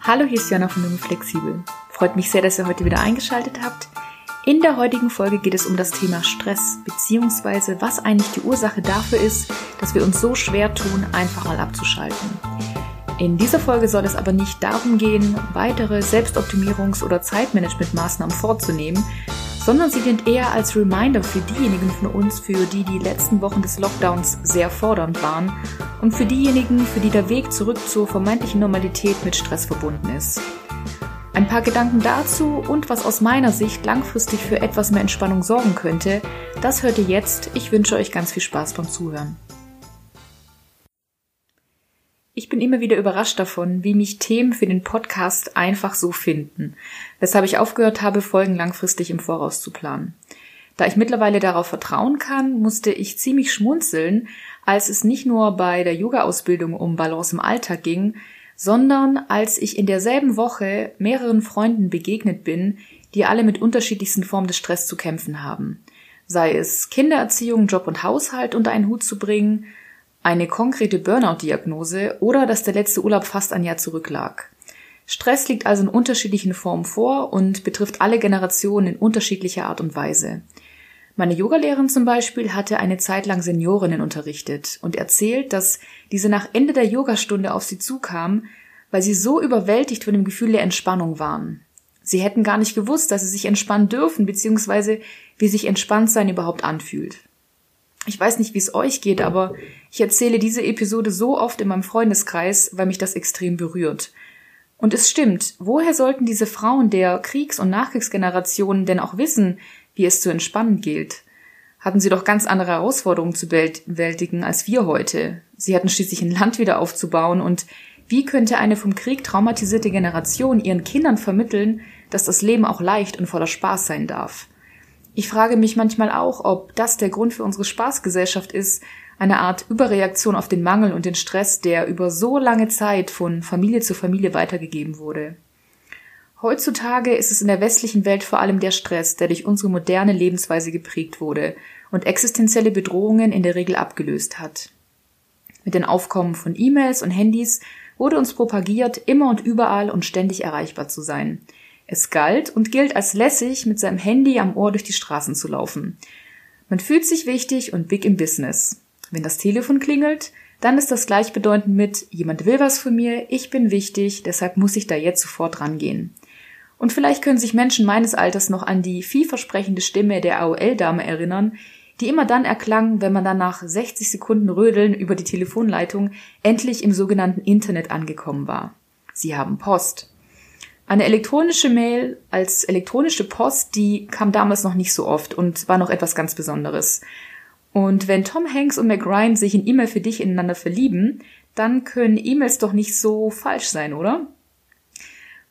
Hallo, hier ist Jana von Junge Flexibel. Freut mich sehr, dass ihr heute wieder eingeschaltet habt. In der heutigen Folge geht es um das Thema Stress, beziehungsweise was eigentlich die Ursache dafür ist, dass wir uns so schwer tun, einfach mal abzuschalten. In dieser Folge soll es aber nicht darum gehen, weitere Selbstoptimierungs- oder Zeitmanagementmaßnahmen vorzunehmen, sondern sie dient eher als Reminder für diejenigen von uns, für die die letzten Wochen des Lockdowns sehr fordernd waren und für diejenigen, für die der Weg zurück zur vermeintlichen Normalität mit Stress verbunden ist. Ein paar Gedanken dazu und was aus meiner Sicht langfristig für etwas mehr Entspannung sorgen könnte, das hört ihr jetzt. Ich wünsche euch ganz viel Spaß beim Zuhören. Ich bin immer wieder überrascht davon, wie mich Themen für den Podcast einfach so finden, weshalb ich aufgehört habe, Folgen langfristig im Voraus zu planen. Da ich mittlerweile darauf vertrauen kann, musste ich ziemlich schmunzeln, als es nicht nur bei der Yoga-Ausbildung um Balance im Alltag ging, sondern als ich in derselben Woche mehreren Freunden begegnet bin, die alle mit unterschiedlichsten Formen des Stress zu kämpfen haben. Sei es Kindererziehung, Job und Haushalt unter einen Hut zu bringen, eine konkrete Burnout-Diagnose oder dass der letzte Urlaub fast ein Jahr zurücklag. Stress liegt also in unterschiedlichen Formen vor und betrifft alle Generationen in unterschiedlicher Art und Weise. Meine Yogalehrerin zum Beispiel hatte eine Zeit lang Seniorinnen unterrichtet und erzählt, dass diese nach Ende der Yogastunde auf sie zukamen, weil sie so überwältigt von dem Gefühl der Entspannung waren. Sie hätten gar nicht gewusst, dass sie sich entspannen dürfen, beziehungsweise wie sich Entspanntsein überhaupt anfühlt. Ich weiß nicht, wie es euch geht, aber ich erzähle diese Episode so oft in meinem Freundeskreis, weil mich das extrem berührt. Und es stimmt, woher sollten diese Frauen der Kriegs- und Nachkriegsgenerationen denn auch wissen, wie es zu entspannen gilt? Hatten sie doch ganz andere Herausforderungen zu bewältigen als wir heute. Sie hatten schließlich ein Land wieder aufzubauen und wie könnte eine vom Krieg traumatisierte Generation ihren Kindern vermitteln, dass das Leben auch leicht und voller Spaß sein darf? Ich frage mich manchmal auch, ob das der Grund für unsere Spaßgesellschaft ist, eine Art Überreaktion auf den Mangel und den Stress, der über so lange Zeit von Familie zu Familie weitergegeben wurde. Heutzutage ist es in der westlichen Welt vor allem der Stress, der durch unsere moderne Lebensweise geprägt wurde und existenzielle Bedrohungen in der Regel abgelöst hat. Mit den Aufkommen von E-Mails und Handys wurde uns propagiert, immer und überall und ständig erreichbar zu sein – es galt und gilt als lässig, mit seinem Handy am Ohr durch die Straßen zu laufen. Man fühlt sich wichtig und big im Business. Wenn das Telefon klingelt, dann ist das gleichbedeutend mit jemand will was von mir, ich bin wichtig, deshalb muss ich da jetzt sofort rangehen. Und vielleicht können sich Menschen meines Alters noch an die vielversprechende Stimme der AOL-Dame erinnern, die immer dann erklang, wenn man dann nach 60 Sekunden Rödeln über die Telefonleitung endlich im sogenannten Internet angekommen war. Sie haben Post. Eine elektronische Mail als elektronische Post, die kam damals noch nicht so oft und war noch etwas ganz Besonderes. Und wenn Tom Hanks und Mac Ryan sich in E-Mail für dich ineinander verlieben, dann können E-Mails doch nicht so falsch sein, oder?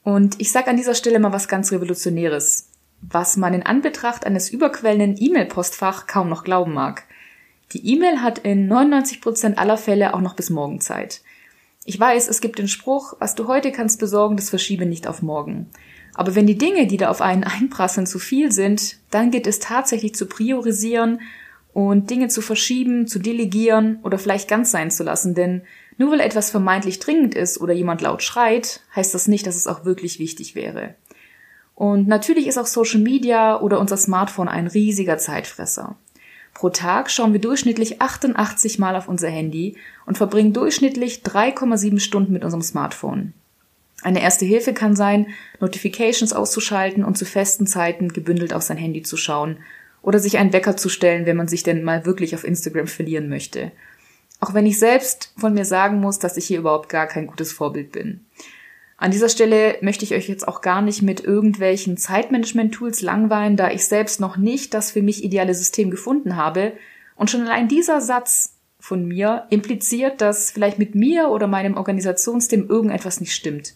Und ich sage an dieser Stelle mal was ganz Revolutionäres, was man in Anbetracht eines überquellenden E-Mail-Postfach kaum noch glauben mag. Die E-Mail hat in 99% aller Fälle auch noch bis morgen Zeit. Ich weiß, es gibt den Spruch, was du heute kannst besorgen, das verschiebe nicht auf morgen. Aber wenn die Dinge, die da auf einen einprasseln, zu viel sind, dann geht es tatsächlich zu priorisieren und Dinge zu verschieben, zu delegieren oder vielleicht ganz sein zu lassen. Denn nur weil etwas vermeintlich dringend ist oder jemand laut schreit, heißt das nicht, dass es auch wirklich wichtig wäre. Und natürlich ist auch Social Media oder unser Smartphone ein riesiger Zeitfresser. Pro Tag schauen wir durchschnittlich 88 Mal auf unser Handy und verbringen durchschnittlich 3,7 Stunden mit unserem Smartphone. Eine erste Hilfe kann sein, Notifications auszuschalten und zu festen Zeiten gebündelt auf sein Handy zu schauen oder sich einen Wecker zu stellen, wenn man sich denn mal wirklich auf Instagram verlieren möchte. Auch wenn ich selbst von mir sagen muss, dass ich hier überhaupt gar kein gutes Vorbild bin. An dieser Stelle möchte ich euch jetzt auch gar nicht mit irgendwelchen Zeitmanagement-Tools langweilen, da ich selbst noch nicht das für mich ideale System gefunden habe. Und schon allein dieser Satz von mir impliziert, dass vielleicht mit mir oder meinem Organisationsteam irgendetwas nicht stimmt.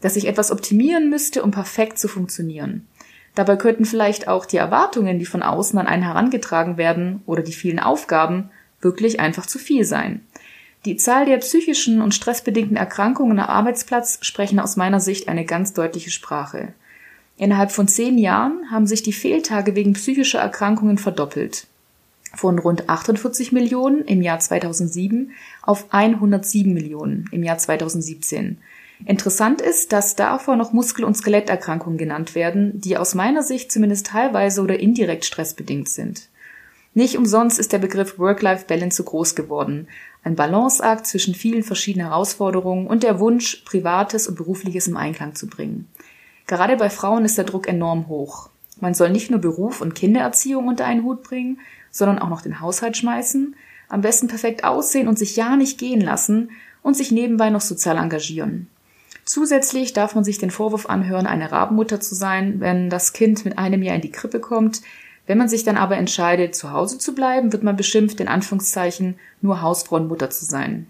Dass ich etwas optimieren müsste, um perfekt zu funktionieren. Dabei könnten vielleicht auch die Erwartungen, die von außen an einen herangetragen werden, oder die vielen Aufgaben wirklich einfach zu viel sein. Die Zahl der psychischen und stressbedingten Erkrankungen am Arbeitsplatz sprechen aus meiner Sicht eine ganz deutliche Sprache. Innerhalb von zehn Jahren haben sich die Fehltage wegen psychischer Erkrankungen verdoppelt. von rund 48 Millionen im Jahr 2007 auf 107 Millionen im Jahr 2017. Interessant ist, dass davor noch Muskel- und Skeletterkrankungen genannt werden, die aus meiner Sicht zumindest teilweise oder indirekt stressbedingt sind. Nicht umsonst ist der Begriff Work-Life-Balance so groß geworden. Ein Balanceakt zwischen vielen verschiedenen Herausforderungen und der Wunsch, Privates und Berufliches im Einklang zu bringen. Gerade bei Frauen ist der Druck enorm hoch. Man soll nicht nur Beruf und Kindererziehung unter einen Hut bringen, sondern auch noch den Haushalt schmeißen, am besten perfekt aussehen und sich ja nicht gehen lassen und sich nebenbei noch sozial engagieren. Zusätzlich darf man sich den Vorwurf anhören, eine Rabenmutter zu sein, wenn das Kind mit einem Jahr in die Krippe kommt. Wenn man sich dann aber entscheidet, zu Hause zu bleiben, wird man beschimpft, in Anführungszeichen, nur Hausfrau und Mutter zu sein.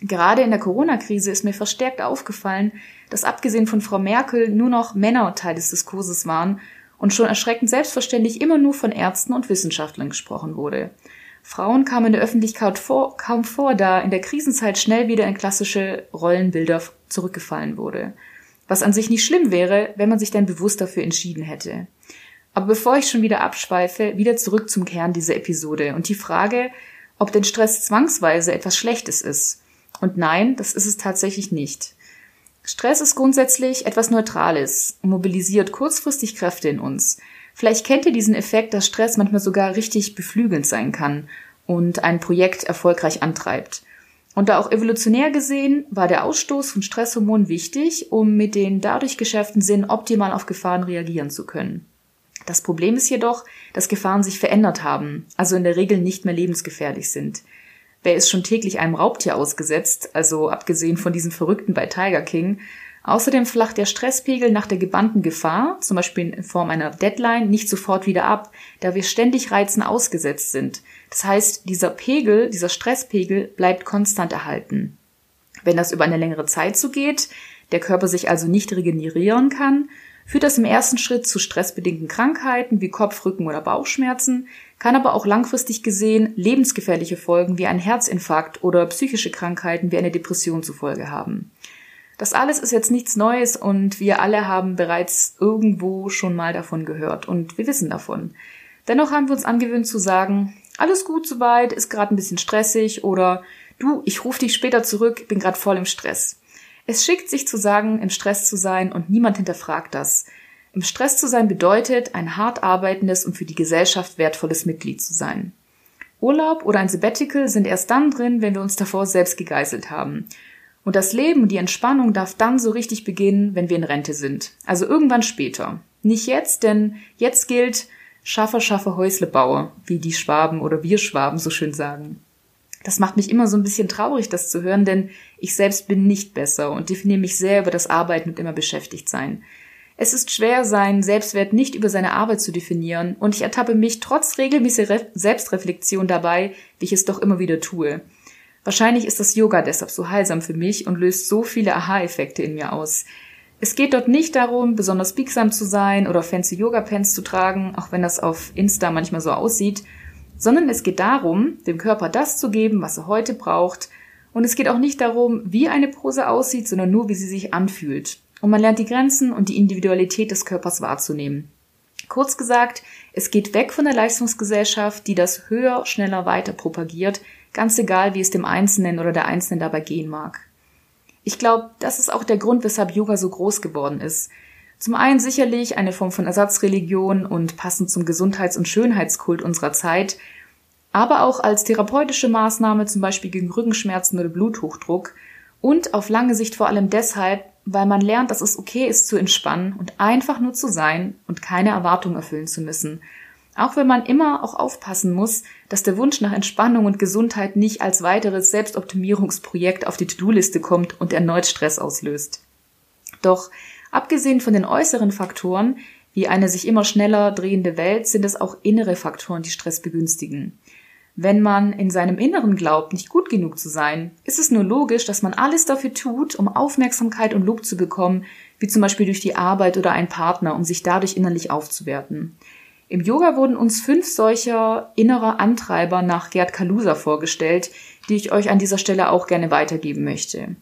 Gerade in der Corona-Krise ist mir verstärkt aufgefallen, dass abgesehen von Frau Merkel nur noch Männer Teil des Diskurses waren und schon erschreckend selbstverständlich immer nur von Ärzten und Wissenschaftlern gesprochen wurde. Frauen kamen in der Öffentlichkeit vor, kaum vor, da in der Krisenzeit schnell wieder in klassische Rollenbilder zurückgefallen wurde. Was an sich nicht schlimm wäre, wenn man sich dann bewusst dafür entschieden hätte. Aber bevor ich schon wieder abschweife, wieder zurück zum Kern dieser Episode und die Frage, ob denn Stress zwangsweise etwas Schlechtes ist. Und nein, das ist es tatsächlich nicht. Stress ist grundsätzlich etwas Neutrales und mobilisiert kurzfristig Kräfte in uns. Vielleicht kennt ihr diesen Effekt, dass Stress manchmal sogar richtig beflügelnd sein kann und ein Projekt erfolgreich antreibt. Und da auch evolutionär gesehen war der Ausstoß von Stresshormonen wichtig, um mit den dadurch geschärften Sinn optimal auf Gefahren reagieren zu können. Das Problem ist jedoch, dass Gefahren sich verändert haben, also in der Regel nicht mehr lebensgefährlich sind. Wer ist schon täglich einem Raubtier ausgesetzt, also abgesehen von diesen Verrückten bei Tiger King, Außerdem flacht der Stresspegel nach der gebannten Gefahr, zum Beispiel in Form einer Deadline, nicht sofort wieder ab, da wir ständig Reizen ausgesetzt sind. Das heißt, dieser Pegel, dieser Stresspegel bleibt konstant erhalten. Wenn das über eine längere Zeit so geht, der Körper sich also nicht regenerieren kann, führt das im ersten Schritt zu stressbedingten Krankheiten wie Kopf-, Rücken- oder Bauchschmerzen, kann aber auch langfristig gesehen lebensgefährliche Folgen wie ein Herzinfarkt oder psychische Krankheiten wie eine Depression zur Folge haben. Das alles ist jetzt nichts Neues und wir alle haben bereits irgendwo schon mal davon gehört und wir wissen davon. Dennoch haben wir uns angewöhnt zu sagen, alles gut soweit, ist gerade ein bisschen stressig oder du, ich rufe dich später zurück, bin gerade voll im Stress. Es schickt sich zu sagen, im Stress zu sein und niemand hinterfragt das. Im Stress zu sein bedeutet, ein hart arbeitendes und für die Gesellschaft wertvolles Mitglied zu sein. Urlaub oder ein Sabbatical sind erst dann drin, wenn wir uns davor selbst gegeißelt haben. Und das Leben und die Entspannung darf dann so richtig beginnen, wenn wir in Rente sind. Also irgendwann später. Nicht jetzt, denn jetzt gilt Schaffer, Schaffer, Häusle baue, wie die Schwaben oder wir Schwaben so schön sagen. Das macht mich immer so ein bisschen traurig, das zu hören, denn ich selbst bin nicht besser und definiere mich sehr über das Arbeiten und immer beschäftigt sein. Es ist schwer, seinen Selbstwert nicht über seine Arbeit zu definieren und ich ertappe mich trotz regelmäßiger Selbstreflexion dabei, wie ich es doch immer wieder tue. Wahrscheinlich ist das Yoga deshalb so heilsam für mich und löst so viele Aha-Effekte in mir aus. Es geht dort nicht darum, besonders biegsam zu sein oder fancy Yoga-Pants zu tragen, auch wenn das auf Insta manchmal so aussieht, sondern es geht darum, dem Körper das zu geben, was er heute braucht. Und es geht auch nicht darum, wie eine Pose aussieht, sondern nur, wie sie sich anfühlt. Und man lernt die Grenzen und die Individualität des Körpers wahrzunehmen. Kurz gesagt, es geht weg von der Leistungsgesellschaft, die das höher, schneller, weiter propagiert, ganz egal, wie es dem Einzelnen oder der Einzelnen dabei gehen mag. Ich glaube, das ist auch der Grund, weshalb Yoga so groß geworden ist. Zum einen sicherlich eine Form von Ersatzreligion und passend zum Gesundheits- und Schönheitskult unserer Zeit, aber auch als therapeutische Maßnahme zum Beispiel gegen Rückenschmerzen oder Bluthochdruck und auf lange Sicht vor allem deshalb, weil man lernt, dass es okay ist zu entspannen und einfach nur zu sein und keine Erwartungen erfüllen zu müssen – auch wenn man immer auch aufpassen muss, dass der Wunsch nach Entspannung und Gesundheit nicht als weiteres Selbstoptimierungsprojekt auf die To-Do-Liste kommt und erneut Stress auslöst. Doch abgesehen von den äußeren Faktoren, wie eine sich immer schneller drehende Welt, sind es auch innere Faktoren, die Stress begünstigen. Wenn man in seinem Inneren glaubt, nicht gut genug zu sein, ist es nur logisch, dass man alles dafür tut, um Aufmerksamkeit und Lob zu bekommen, wie zum Beispiel durch die Arbeit oder einen Partner, um sich dadurch innerlich aufzuwerten. Im Yoga wurden uns fünf solcher innerer Antreiber nach Gerd Kalusa vorgestellt, die ich euch an dieser Stelle auch gerne weitergeben möchte.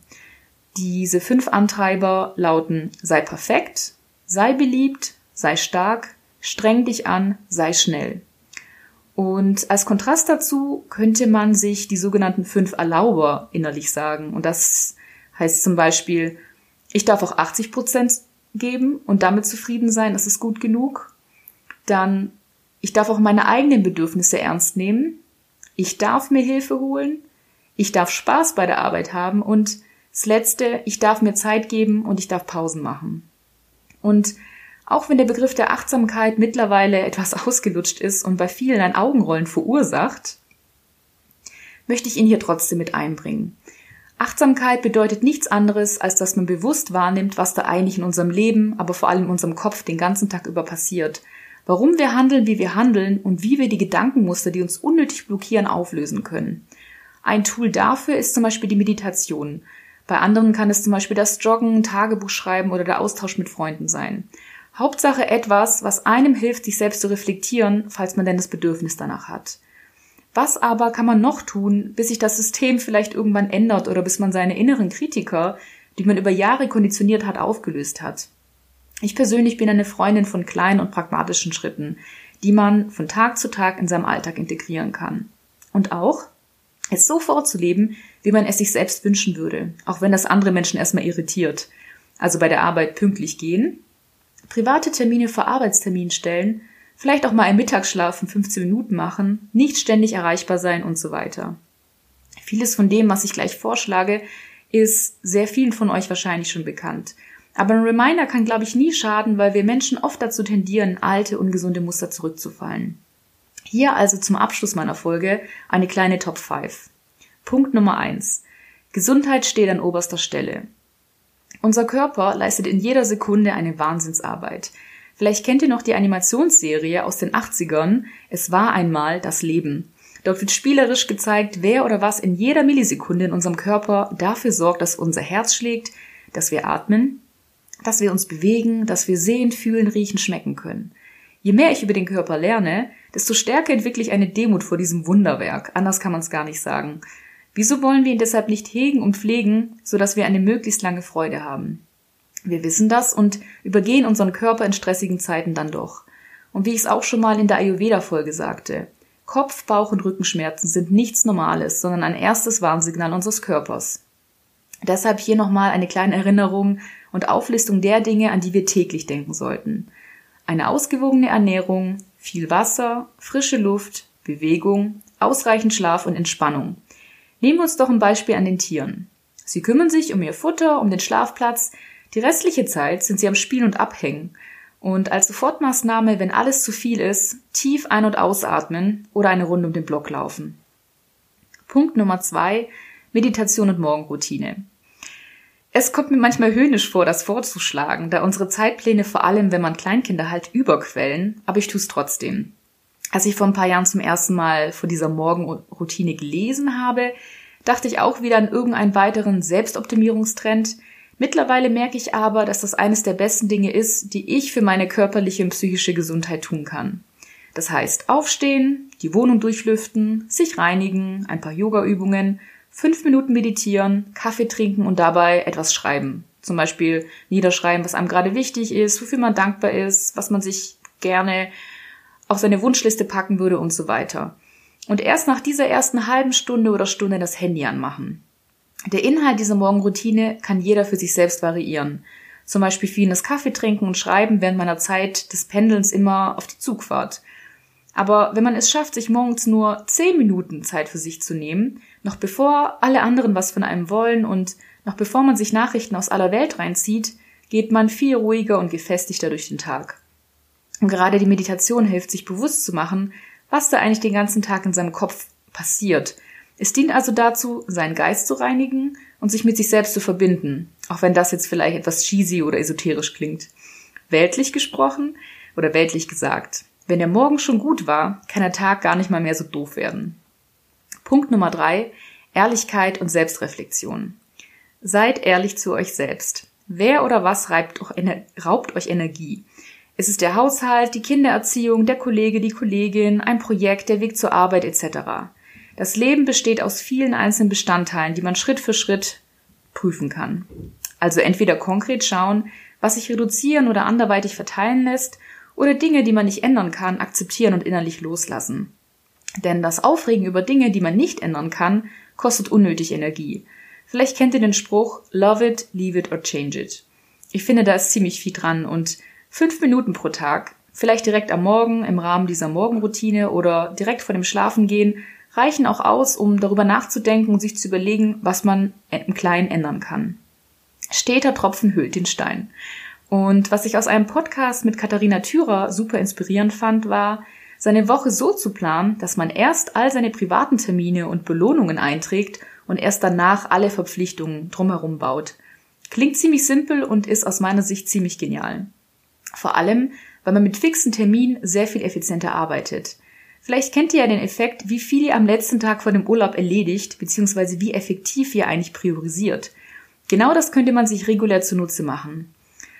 Diese fünf Antreiber lauten sei perfekt, sei beliebt, sei stark, streng dich an, sei schnell. Und als Kontrast dazu könnte man sich die sogenannten fünf Erlauber innerlich sagen. Und das heißt zum Beispiel, ich darf auch 80 Prozent geben und damit zufrieden sein, das ist gut genug. Dann, ich darf auch meine eigenen Bedürfnisse ernst nehmen. Ich darf mir Hilfe holen. Ich darf Spaß bei der Arbeit haben. Und das Letzte, ich darf mir Zeit geben und ich darf Pausen machen. Und auch wenn der Begriff der Achtsamkeit mittlerweile etwas ausgelutscht ist und bei vielen ein Augenrollen verursacht, möchte ich ihn hier trotzdem mit einbringen. Achtsamkeit bedeutet nichts anderes, als dass man bewusst wahrnimmt, was da eigentlich in unserem Leben, aber vor allem in unserem Kopf den ganzen Tag über passiert. Warum wir handeln, wie wir handeln und wie wir die Gedankenmuster, die uns unnötig blockieren, auflösen können. Ein Tool dafür ist zum Beispiel die Meditation. Bei anderen kann es zum Beispiel das Joggen, Tagebuch schreiben oder der Austausch mit Freunden sein. Hauptsache etwas, was einem hilft, sich selbst zu reflektieren, falls man denn das Bedürfnis danach hat. Was aber kann man noch tun, bis sich das System vielleicht irgendwann ändert oder bis man seine inneren Kritiker, die man über Jahre konditioniert hat, aufgelöst hat? Ich persönlich bin eine Freundin von kleinen und pragmatischen Schritten, die man von Tag zu Tag in seinem Alltag integrieren kann. Und auch, es so vorzuleben, wie man es sich selbst wünschen würde, auch wenn das andere Menschen erstmal irritiert. Also bei der Arbeit pünktlich gehen, private Termine vor Arbeitstermin stellen, vielleicht auch mal einen Mittagsschlaf von 15 Minuten machen, nicht ständig erreichbar sein und so weiter. Vieles von dem, was ich gleich vorschlage, ist sehr vielen von euch wahrscheinlich schon bekannt. Aber ein Reminder kann, glaube ich, nie schaden, weil wir Menschen oft dazu tendieren, alte, ungesunde Muster zurückzufallen. Hier also zum Abschluss meiner Folge eine kleine Top 5. Punkt Nummer 1. Gesundheit steht an oberster Stelle. Unser Körper leistet in jeder Sekunde eine Wahnsinnsarbeit. Vielleicht kennt ihr noch die Animationsserie aus den 80ern Es war einmal das Leben. Dort wird spielerisch gezeigt, wer oder was in jeder Millisekunde in unserem Körper dafür sorgt, dass unser Herz schlägt, dass wir atmen, dass wir uns bewegen, dass wir sehen, fühlen, riechen, schmecken können. Je mehr ich über den Körper lerne, desto stärker entwickle ich eine Demut vor diesem Wunderwerk. Anders kann man es gar nicht sagen. Wieso wollen wir ihn deshalb nicht hegen und pflegen, sodass wir eine möglichst lange Freude haben? Wir wissen das und übergehen unseren Körper in stressigen Zeiten dann doch. Und wie ich es auch schon mal in der Ayurveda-Folge sagte, Kopf-, Bauch- und Rückenschmerzen sind nichts Normales, sondern ein erstes Warnsignal unseres Körpers. Deshalb hier nochmal eine kleine Erinnerung und Auflistung der Dinge, an die wir täglich denken sollten. Eine ausgewogene Ernährung, viel Wasser, frische Luft, Bewegung, ausreichend Schlaf und Entspannung. Nehmen wir uns doch ein Beispiel an den Tieren. Sie kümmern sich um ihr Futter, um den Schlafplatz. Die restliche Zeit sind sie am Spielen und Abhängen. Und als Sofortmaßnahme, wenn alles zu viel ist, tief ein- und ausatmen oder eine Runde um den Block laufen. Punkt Nummer zwei, Meditation und Morgenroutine. Es kommt mir manchmal höhnisch vor, das vorzuschlagen, da unsere Zeitpläne vor allem, wenn man Kleinkinder halt überquellen, aber ich tue es trotzdem. Als ich vor ein paar Jahren zum ersten Mal von dieser Morgenroutine gelesen habe, dachte ich auch wieder an irgendeinen weiteren Selbstoptimierungstrend. Mittlerweile merke ich aber, dass das eines der besten Dinge ist, die ich für meine körperliche und psychische Gesundheit tun kann. Das heißt, aufstehen, die Wohnung durchlüften, sich reinigen, ein paar Yoga-Übungen, fünf Minuten meditieren, Kaffee trinken und dabei etwas schreiben. Zum Beispiel niederschreiben, was einem gerade wichtig ist, wofür man dankbar ist, was man sich gerne auf seine Wunschliste packen würde und so weiter. Und erst nach dieser ersten halben Stunde oder Stunde das Handy anmachen. Der Inhalt dieser Morgenroutine kann jeder für sich selbst variieren. Zum Beispiel vieles Kaffee trinken und schreiben während meiner Zeit des Pendelns immer auf die Zugfahrt. Aber wenn man es schafft, sich morgens nur zehn Minuten Zeit für sich zu nehmen, noch bevor alle anderen was von einem wollen und noch bevor man sich Nachrichten aus aller Welt reinzieht, geht man viel ruhiger und gefestigter durch den Tag. Und gerade die Meditation hilft, sich bewusst zu machen, was da eigentlich den ganzen Tag in seinem Kopf passiert. Es dient also dazu, seinen Geist zu reinigen und sich mit sich selbst zu verbinden, auch wenn das jetzt vielleicht etwas cheesy oder esoterisch klingt. Weltlich gesprochen oder weltlich gesagt. Wenn der Morgen schon gut war, kann der Tag gar nicht mal mehr so doof werden. Punkt Nummer drei. Ehrlichkeit und Selbstreflexion. Seid ehrlich zu euch selbst. Wer oder was raubt euch Energie? Es ist der Haushalt, die Kindererziehung, der Kollege, die Kollegin, ein Projekt, der Weg zur Arbeit etc. Das Leben besteht aus vielen einzelnen Bestandteilen, die man Schritt für Schritt prüfen kann. Also entweder konkret schauen, was sich reduzieren oder anderweitig verteilen lässt, oder Dinge, die man nicht ändern kann, akzeptieren und innerlich loslassen. Denn das Aufregen über Dinge, die man nicht ändern kann, kostet unnötig Energie. Vielleicht kennt ihr den Spruch Love it, leave it or change it. Ich finde, da ist ziemlich viel dran und fünf Minuten pro Tag, vielleicht direkt am Morgen im Rahmen dieser Morgenroutine oder direkt vor dem Schlafengehen, reichen auch aus, um darüber nachzudenken und sich zu überlegen, was man im Kleinen ändern kann. Steter Tropfen hüllt den Stein. Und was ich aus einem Podcast mit Katharina Thürer super inspirierend fand, war, seine Woche so zu planen, dass man erst all seine privaten Termine und Belohnungen einträgt und erst danach alle Verpflichtungen drumherum baut. Klingt ziemlich simpel und ist aus meiner Sicht ziemlich genial. Vor allem, weil man mit fixen Terminen sehr viel effizienter arbeitet. Vielleicht kennt ihr ja den Effekt, wie viel ihr am letzten Tag vor dem Urlaub erledigt, beziehungsweise wie effektiv ihr eigentlich priorisiert. Genau das könnte man sich regulär zunutze machen.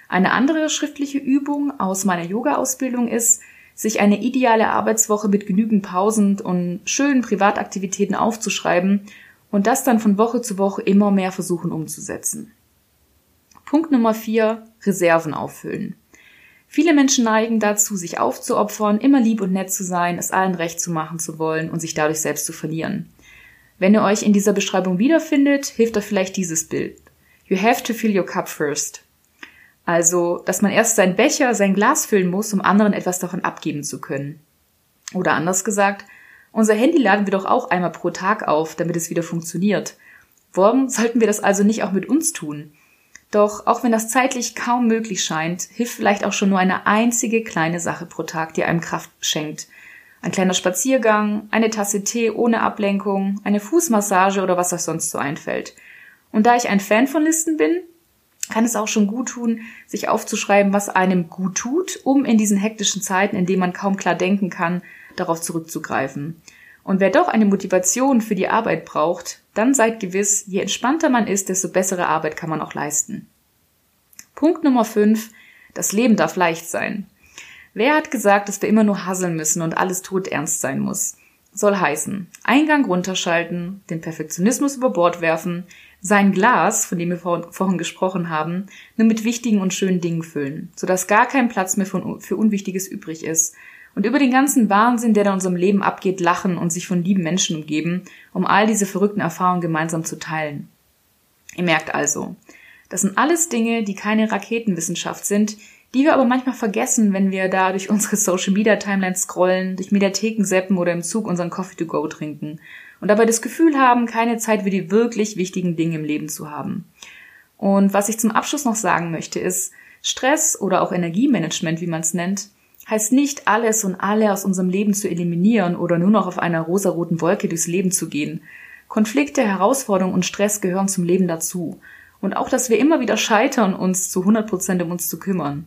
Eine andere schriftliche Übung aus meiner Yoga-Ausbildung ist, sich eine ideale Arbeitswoche mit genügend Pausen und schönen Privataktivitäten aufzuschreiben und das dann von Woche zu Woche immer mehr versuchen umzusetzen. Punkt Nummer vier: Reserven auffüllen. Viele Menschen neigen dazu, sich aufzuopfern, immer lieb und nett zu sein, es allen recht zu machen zu wollen und sich dadurch selbst zu verlieren. Wenn ihr euch in dieser Beschreibung wiederfindet, hilft euch vielleicht dieses Bild. You have to fill your cup first. Also, dass man erst sein Becher, sein Glas füllen muss, um anderen etwas davon abgeben zu können. Oder anders gesagt, unser Handy laden wir doch auch einmal pro Tag auf, damit es wieder funktioniert. Warum sollten wir das also nicht auch mit uns tun? Doch auch wenn das zeitlich kaum möglich scheint, hilft vielleicht auch schon nur eine einzige kleine Sache pro Tag, die einem Kraft schenkt. Ein kleiner Spaziergang, eine Tasse Tee ohne Ablenkung, eine Fußmassage oder was euch sonst so einfällt. Und da ich ein Fan von Listen bin, kann es auch schon gut tun, sich aufzuschreiben, was einem gut tut, um in diesen hektischen Zeiten, in denen man kaum klar denken kann, darauf zurückzugreifen. Und wer doch eine Motivation für die Arbeit braucht, dann seid gewiss, je entspannter man ist, desto bessere Arbeit kann man auch leisten. Punkt Nummer 5. Das Leben darf leicht sein. Wer hat gesagt, dass wir immer nur hasseln müssen und alles tot ernst sein muss? Soll heißen, Eingang runterschalten, den Perfektionismus über Bord werfen, sein Glas, von dem wir vor, vorhin gesprochen haben, nur mit wichtigen und schönen Dingen füllen, sodass gar kein Platz mehr für Unwichtiges übrig ist. Und über den ganzen Wahnsinn, der in unserem Leben abgeht, lachen und sich von lieben Menschen umgeben, um all diese verrückten Erfahrungen gemeinsam zu teilen. Ihr merkt also, das sind alles Dinge, die keine Raketenwissenschaft sind, die wir aber manchmal vergessen, wenn wir da durch unsere Social Media Timeline scrollen, durch Mediatheken seppen oder im Zug unseren Coffee to go trinken und dabei das Gefühl haben, keine Zeit für die wirklich wichtigen Dinge im Leben zu haben. Und was ich zum Abschluss noch sagen möchte, ist, Stress oder auch Energiemanagement, wie man es nennt, heißt nicht alles und alle aus unserem Leben zu eliminieren oder nur noch auf einer rosaroten Wolke durchs Leben zu gehen. Konflikte, Herausforderungen und Stress gehören zum Leben dazu. Und auch, dass wir immer wieder scheitern, uns zu 100 Prozent um uns zu kümmern.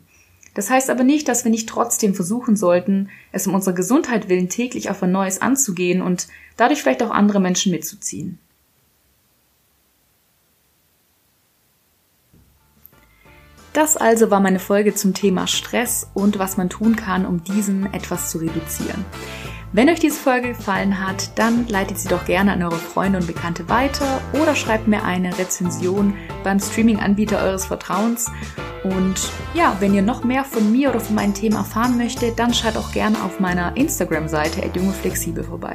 Das heißt aber nicht, dass wir nicht trotzdem versuchen sollten, es um unserer Gesundheit willen täglich auf ein Neues anzugehen und dadurch vielleicht auch andere Menschen mitzuziehen. Das also war meine Folge zum Thema Stress und was man tun kann, um diesen etwas zu reduzieren. Wenn euch diese Folge gefallen hat, dann leitet sie doch gerne an eure Freunde und Bekannte weiter oder schreibt mir eine Rezension beim Streaming-Anbieter eures Vertrauens. Und ja, wenn ihr noch mehr von mir oder von meinen Themen erfahren möchtet, dann schaut auch gerne auf meiner Instagram-Seite @jungeflexibel vorbei.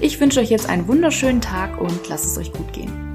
Ich wünsche euch jetzt einen wunderschönen Tag und lasst es euch gut gehen.